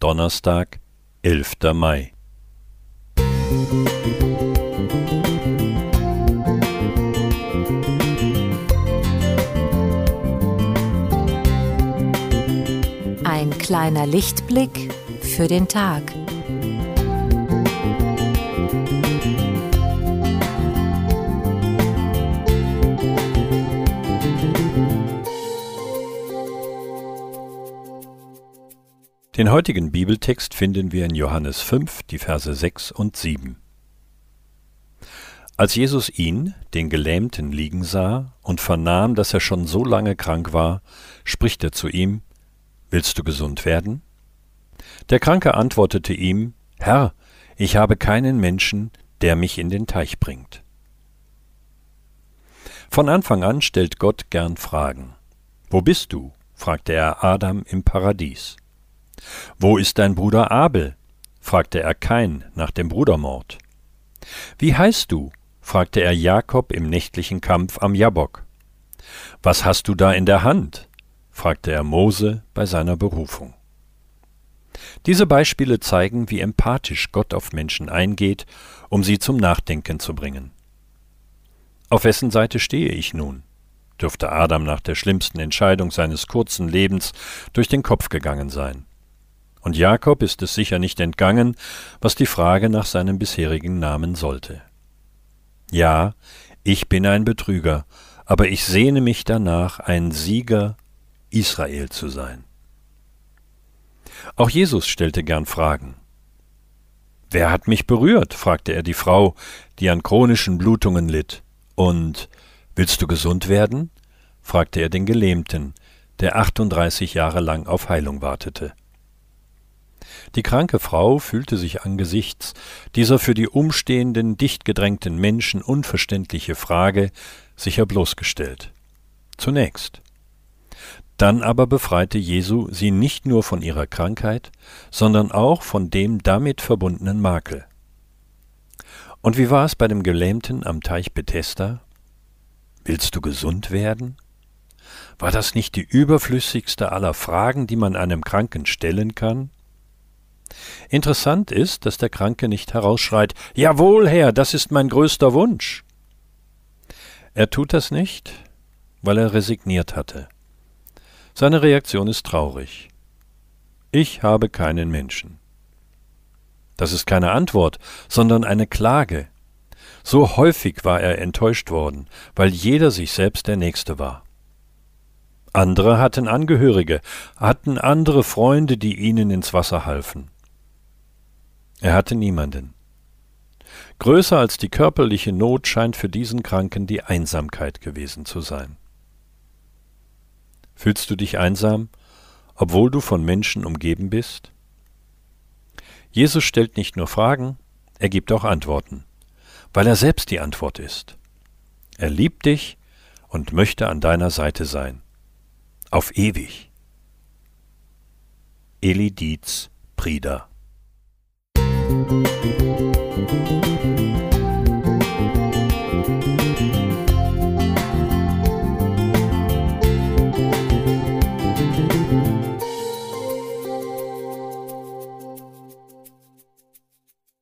Donnerstag, 11. Mai. Ein kleiner Lichtblick für den Tag. Den heutigen Bibeltext finden wir in Johannes 5, die Verse 6 und 7. Als Jesus ihn, den Gelähmten, liegen sah und vernahm, dass er schon so lange krank war, spricht er zu ihm, Willst du gesund werden? Der Kranke antwortete ihm, Herr, ich habe keinen Menschen, der mich in den Teich bringt. Von Anfang an stellt Gott gern Fragen. Wo bist du? fragte er Adam im Paradies. Wo ist dein Bruder Abel? fragte er Kain nach dem Brudermord. Wie heißt du? fragte er Jakob im nächtlichen Kampf am Jabok. Was hast du da in der Hand? fragte er Mose bei seiner Berufung. Diese Beispiele zeigen, wie empathisch Gott auf Menschen eingeht, um sie zum Nachdenken zu bringen. Auf wessen Seite stehe ich nun? dürfte Adam nach der schlimmsten Entscheidung seines kurzen Lebens durch den Kopf gegangen sein. Und Jakob ist es sicher nicht entgangen, was die Frage nach seinem bisherigen Namen sollte. Ja, ich bin ein Betrüger, aber ich sehne mich danach, ein Sieger Israel zu sein. Auch Jesus stellte gern Fragen. Wer hat mich berührt? fragte er die Frau, die an chronischen Blutungen litt. Und willst du gesund werden? fragte er den Gelähmten, der 38 Jahre lang auf Heilung wartete. Die kranke Frau fühlte sich angesichts dieser für die umstehenden, dicht gedrängten Menschen unverständliche Frage sicher bloßgestellt. Zunächst. Dann aber befreite Jesu sie nicht nur von ihrer Krankheit, sondern auch von dem damit verbundenen Makel. Und wie war es bei dem Gelähmten am Teich Bethesda? Willst du gesund werden? War das nicht die überflüssigste aller Fragen, die man einem Kranken stellen kann? Interessant ist, dass der Kranke nicht herausschreit Jawohl, Herr, das ist mein größter Wunsch. Er tut das nicht, weil er resigniert hatte. Seine Reaktion ist traurig. Ich habe keinen Menschen. Das ist keine Antwort, sondern eine Klage. So häufig war er enttäuscht worden, weil jeder sich selbst der Nächste war. Andere hatten Angehörige, hatten andere Freunde, die ihnen ins Wasser halfen. Er hatte niemanden. Größer als die körperliche Not scheint für diesen Kranken die Einsamkeit gewesen zu sein. Fühlst du dich einsam, obwohl du von Menschen umgeben bist? Jesus stellt nicht nur Fragen, er gibt auch Antworten, weil er selbst die Antwort ist. Er liebt dich und möchte an deiner Seite sein. Auf ewig. Eli Dietz, Prieder Thank you.